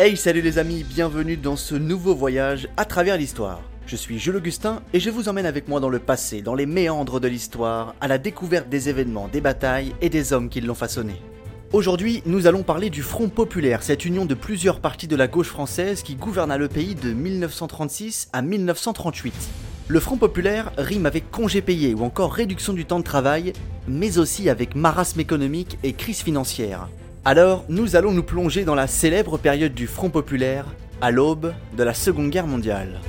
Hey salut les amis, bienvenue dans ce nouveau voyage à travers l'histoire. Je suis Jules Augustin et je vous emmène avec moi dans le passé, dans les méandres de l'histoire, à la découverte des événements, des batailles et des hommes qui l'ont façonné. Aujourd'hui, nous allons parler du Front Populaire, cette union de plusieurs partis de la gauche française qui gouverna le pays de 1936 à 1938. Le Front Populaire rime avec congé payé ou encore réduction du temps de travail, mais aussi avec marasme économique et crise financière. Alors, nous allons nous plonger dans la célèbre période du Front populaire, à l'aube de la Seconde Guerre mondiale.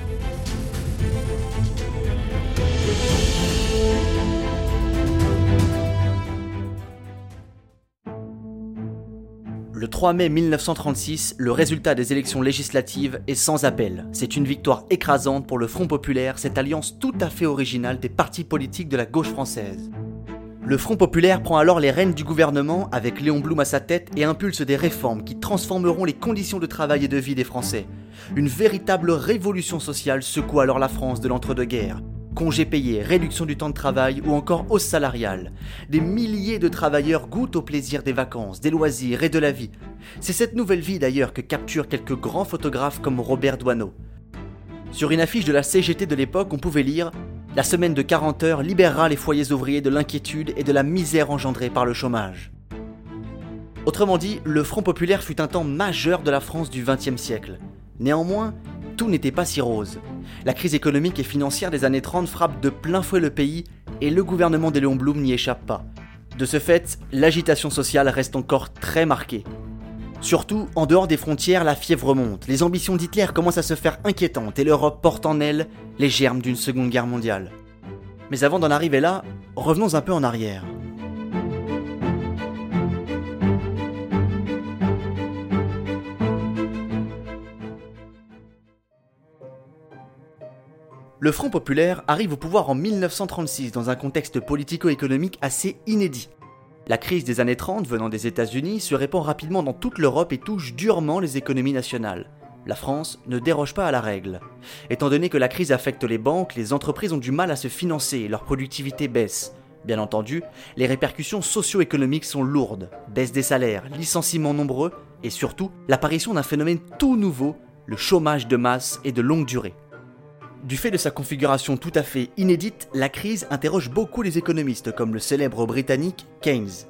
Le 3 mai 1936, le résultat des élections législatives est sans appel. C'est une victoire écrasante pour le Front populaire, cette alliance tout à fait originale des partis politiques de la gauche française. Le Front populaire prend alors les rênes du gouvernement avec Léon Blum à sa tête et impulse des réformes qui transformeront les conditions de travail et de vie des Français. Une véritable révolution sociale secoue alors la France de l'entre-deux-guerres. Congés payés, réduction du temps de travail ou encore hausse salariale. Des milliers de travailleurs goûtent au plaisir des vacances, des loisirs et de la vie. C'est cette nouvelle vie d'ailleurs que capturent quelques grands photographes comme Robert Doisneau. Sur une affiche de la CGT de l'époque, on pouvait lire la semaine de 40 heures libérera les foyers ouvriers de l'inquiétude et de la misère engendrée par le chômage. Autrement dit, le Front populaire fut un temps majeur de la France du XXe siècle. Néanmoins, tout n'était pas si rose. La crise économique et financière des années 30 frappe de plein fouet le pays et le gouvernement de Léon Blum n'y échappe pas. De ce fait, l'agitation sociale reste encore très marquée. Surtout, en dehors des frontières, la fièvre monte, les ambitions d'Hitler commencent à se faire inquiétantes et l'Europe porte en elle les germes d'une seconde guerre mondiale. Mais avant d'en arriver là, revenons un peu en arrière. Le Front populaire arrive au pouvoir en 1936 dans un contexte politico-économique assez inédit. La crise des années 30 venant des États-Unis se répand rapidement dans toute l'Europe et touche durement les économies nationales. La France ne déroge pas à la règle. Étant donné que la crise affecte les banques, les entreprises ont du mal à se financer et leur productivité baisse. Bien entendu, les répercussions socio-économiques sont lourdes. Baisse des salaires, licenciements nombreux et surtout l'apparition d'un phénomène tout nouveau, le chômage de masse et de longue durée. Du fait de sa configuration tout à fait inédite, la crise interroge beaucoup les économistes comme le célèbre britannique Keynes.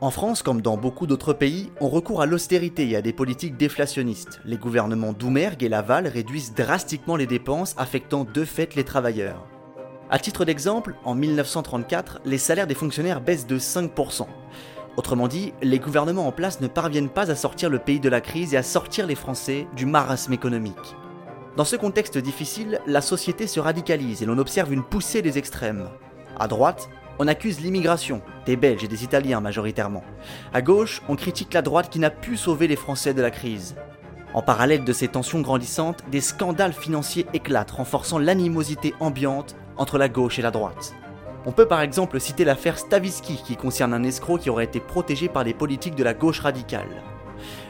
En France, comme dans beaucoup d'autres pays, on recourt à l'austérité et à des politiques déflationnistes. Les gouvernements Doumergue et Laval réduisent drastiquement les dépenses, affectant de fait les travailleurs. A titre d'exemple, en 1934, les salaires des fonctionnaires baissent de 5%. Autrement dit, les gouvernements en place ne parviennent pas à sortir le pays de la crise et à sortir les Français du marasme économique. Dans ce contexte difficile, la société se radicalise et l'on observe une poussée des extrêmes. À droite, on accuse l'immigration, des Belges et des Italiens majoritairement. À gauche, on critique la droite qui n'a pu sauver les Français de la crise. En parallèle de ces tensions grandissantes, des scandales financiers éclatent, renforçant l'animosité ambiante entre la gauche et la droite. On peut par exemple citer l'affaire Stavisky qui concerne un escroc qui aurait été protégé par des politiques de la gauche radicale.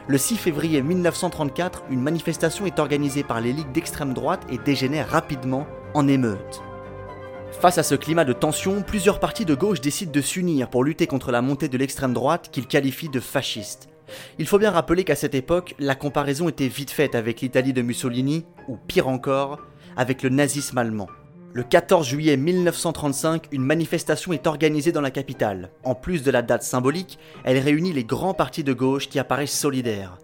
Le 6 février 1934, une manifestation est organisée par les ligues d'extrême droite et dégénère rapidement en émeute. Face à ce climat de tension, plusieurs partis de gauche décident de s'unir pour lutter contre la montée de l'extrême droite qu'ils qualifient de fasciste. Il faut bien rappeler qu'à cette époque, la comparaison était vite faite avec l'Italie de Mussolini, ou pire encore, avec le nazisme allemand. Le 14 juillet 1935, une manifestation est organisée dans la capitale. En plus de la date symbolique, elle réunit les grands partis de gauche qui apparaissent solidaires.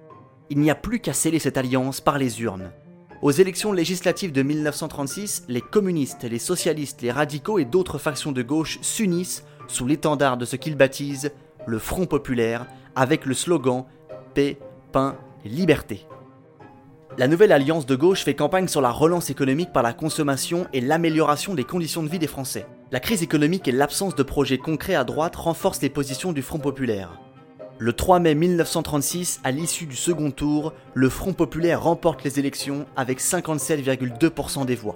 Il n'y a plus qu'à sceller cette alliance par les urnes. Aux élections législatives de 1936, les communistes, les socialistes, les radicaux et d'autres factions de gauche s'unissent sous l'étendard de ce qu'ils baptisent le Front populaire avec le slogan Paix, pain, liberté. La nouvelle alliance de gauche fait campagne sur la relance économique par la consommation et l'amélioration des conditions de vie des Français. La crise économique et l'absence de projets concrets à droite renforcent les positions du Front populaire. Le 3 mai 1936, à l'issue du second tour, le Front populaire remporte les élections avec 57,2% des voix.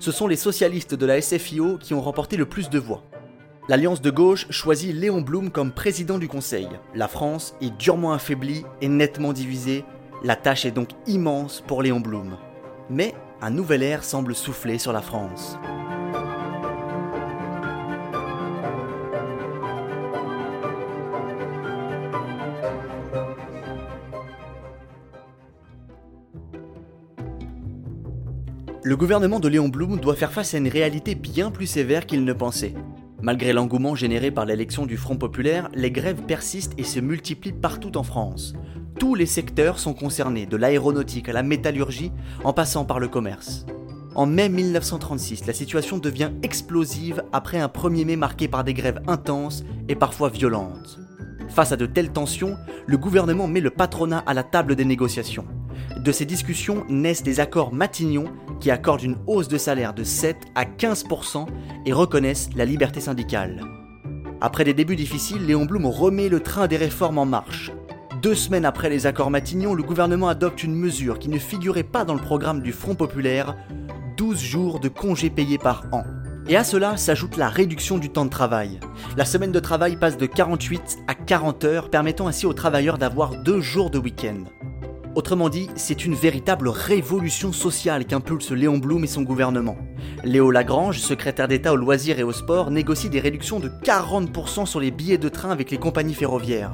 Ce sont les socialistes de la SFIO qui ont remporté le plus de voix. L'Alliance de gauche choisit Léon Blum comme président du Conseil. La France est durement affaiblie et nettement divisée la tâche est donc immense pour Léon Blum. Mais un nouvel air semble souffler sur la France. Le gouvernement de Léon Blum doit faire face à une réalité bien plus sévère qu'il ne pensait. Malgré l'engouement généré par l'élection du Front populaire, les grèves persistent et se multiplient partout en France. Tous les secteurs sont concernés, de l'aéronautique à la métallurgie, en passant par le commerce. En mai 1936, la situation devient explosive après un 1er mai marqué par des grèves intenses et parfois violentes. Face à de telles tensions, le gouvernement met le patronat à la table des négociations. De ces discussions naissent des accords Matignon qui accordent une hausse de salaire de 7 à 15% et reconnaissent la liberté syndicale. Après des débuts difficiles, Léon Blum remet le train des réformes en marche. Deux semaines après les accords Matignon, le gouvernement adopte une mesure qui ne figurait pas dans le programme du Front populaire, 12 jours de congés payés par an. Et à cela s'ajoute la réduction du temps de travail. La semaine de travail passe de 48 à 40 heures, permettant ainsi aux travailleurs d'avoir deux jours de week-end. Autrement dit, c'est une véritable révolution sociale qu'impulse Léon Blum et son gouvernement. Léo Lagrange, secrétaire d'État aux loisirs et au sport, négocie des réductions de 40% sur les billets de train avec les compagnies ferroviaires.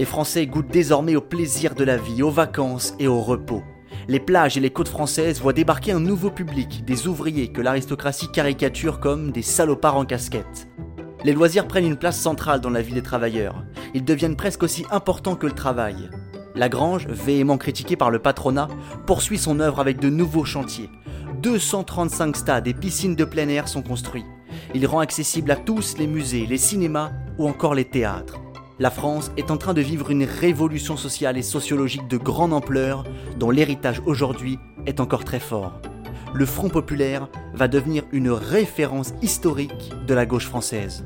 Les Français goûtent désormais au plaisir de la vie, aux vacances et au repos les plages et les côtes françaises voient débarquer un nouveau public, des ouvriers que l'aristocratie caricature comme des salopards en casquette. Les loisirs prennent une place centrale dans la vie des travailleurs. Ils deviennent presque aussi importants que le travail. Lagrange, véhément critiqué par le patronat, poursuit son œuvre avec de nouveaux chantiers. 235 stades et piscines de plein air sont construits. Il rend accessible à tous les musées, les cinémas ou encore les théâtres la France est en train de vivre une révolution sociale et sociologique de grande ampleur dont l'héritage aujourd'hui est encore très fort. Le Front populaire va devenir une référence historique de la gauche française.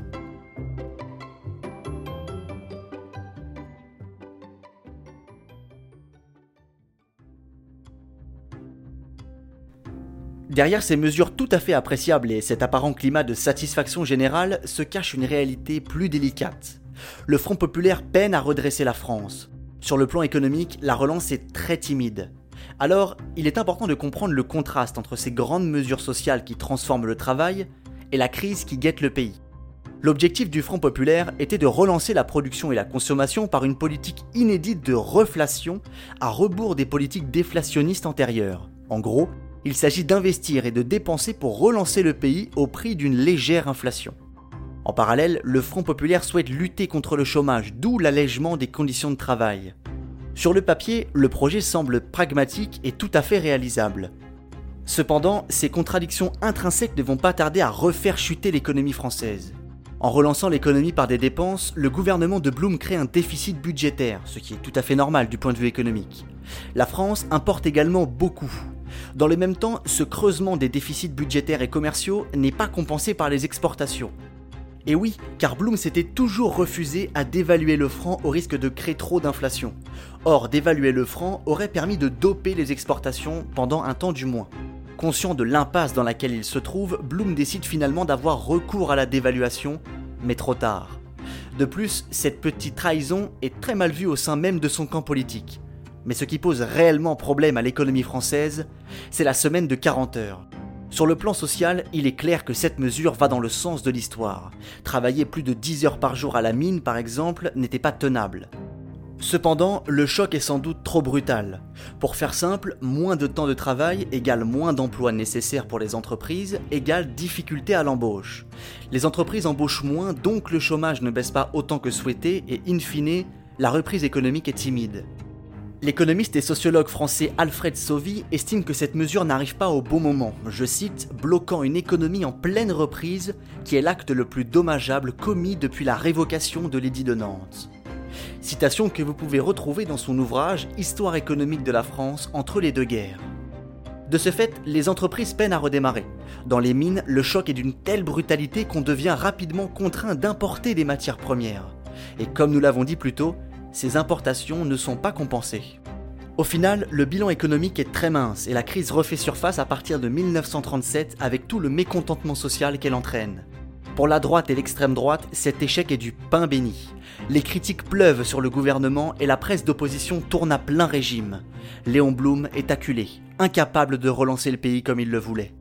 Derrière ces mesures tout à fait appréciables et cet apparent climat de satisfaction générale se cache une réalité plus délicate le Front populaire peine à redresser la France. Sur le plan économique, la relance est très timide. Alors, il est important de comprendre le contraste entre ces grandes mesures sociales qui transforment le travail et la crise qui guette le pays. L'objectif du Front populaire était de relancer la production et la consommation par une politique inédite de reflation à rebours des politiques déflationnistes antérieures. En gros, il s'agit d'investir et de dépenser pour relancer le pays au prix d'une légère inflation. En parallèle, le Front populaire souhaite lutter contre le chômage, d'où l'allègement des conditions de travail. Sur le papier, le projet semble pragmatique et tout à fait réalisable. Cependant, ces contradictions intrinsèques ne vont pas tarder à refaire chuter l'économie française. En relançant l'économie par des dépenses, le gouvernement de Blum crée un déficit budgétaire, ce qui est tout à fait normal du point de vue économique. La France importe également beaucoup. Dans le même temps, ce creusement des déficits budgétaires et commerciaux n'est pas compensé par les exportations. Et oui, car Bloom s'était toujours refusé à dévaluer le franc au risque de créer trop d'inflation. Or, dévaluer le franc aurait permis de doper les exportations pendant un temps du moins. Conscient de l'impasse dans laquelle il se trouve, Bloom décide finalement d'avoir recours à la dévaluation, mais trop tard. De plus, cette petite trahison est très mal vue au sein même de son camp politique. Mais ce qui pose réellement problème à l'économie française, c'est la semaine de 40 heures. Sur le plan social, il est clair que cette mesure va dans le sens de l'histoire. Travailler plus de 10 heures par jour à la mine, par exemple, n'était pas tenable. Cependant, le choc est sans doute trop brutal. Pour faire simple, moins de temps de travail égale moins d'emplois nécessaires pour les entreprises égale difficulté à l'embauche. Les entreprises embauchent moins, donc le chômage ne baisse pas autant que souhaité et in fine, la reprise économique est timide. L'économiste et sociologue français Alfred Sauvy estime que cette mesure n'arrive pas au bon moment, je cite, bloquant une économie en pleine reprise qui est l'acte le plus dommageable commis depuis la révocation de l'édit de Nantes. Citation que vous pouvez retrouver dans son ouvrage Histoire économique de la France entre les deux guerres. De ce fait, les entreprises peinent à redémarrer. Dans les mines, le choc est d'une telle brutalité qu'on devient rapidement contraint d'importer des matières premières. Et comme nous l'avons dit plus tôt, ces importations ne sont pas compensées. Au final, le bilan économique est très mince et la crise refait surface à partir de 1937 avec tout le mécontentement social qu'elle entraîne. Pour la droite et l'extrême droite, cet échec est du pain béni. Les critiques pleuvent sur le gouvernement et la presse d'opposition tourne à plein régime. Léon Blum est acculé, incapable de relancer le pays comme il le voulait.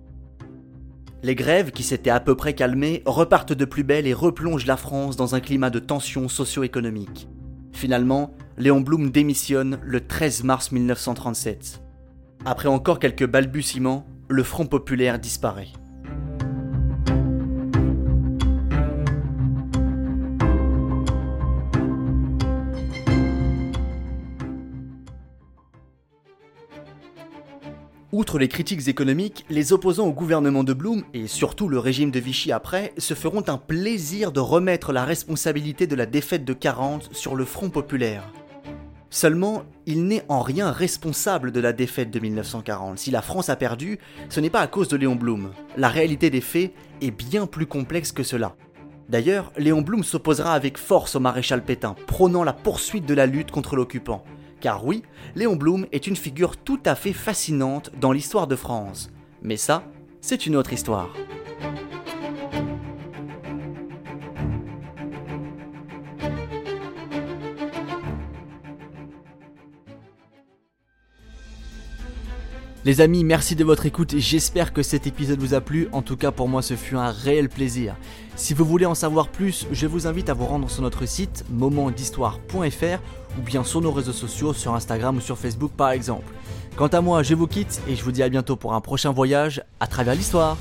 Les grèves, qui s'étaient à peu près calmées, repartent de plus belle et replongent la France dans un climat de tension socio-économique. Finalement, Léon Blum démissionne le 13 mars 1937. Après encore quelques balbutiements, le Front populaire disparaît. Outre les critiques économiques, les opposants au gouvernement de Blum, et surtout le régime de Vichy après, se feront un plaisir de remettre la responsabilité de la défaite de 40 sur le Front populaire. Seulement, il n'est en rien responsable de la défaite de 1940. Si la France a perdu, ce n'est pas à cause de Léon Blum. La réalité des faits est bien plus complexe que cela. D'ailleurs, Léon Blum s'opposera avec force au maréchal Pétain, prônant la poursuite de la lutte contre l'occupant. Car oui, Léon Blum est une figure tout à fait fascinante dans l'histoire de France. Mais ça, c'est une autre histoire. Les amis, merci de votre écoute j'espère que cet épisode vous a plu. En tout cas, pour moi, ce fut un réel plaisir. Si vous voulez en savoir plus, je vous invite à vous rendre sur notre site momentdhistoire.fr ou bien sur nos réseaux sociaux, sur Instagram ou sur Facebook par exemple. Quant à moi, je vous quitte et je vous dis à bientôt pour un prochain voyage à travers l'histoire.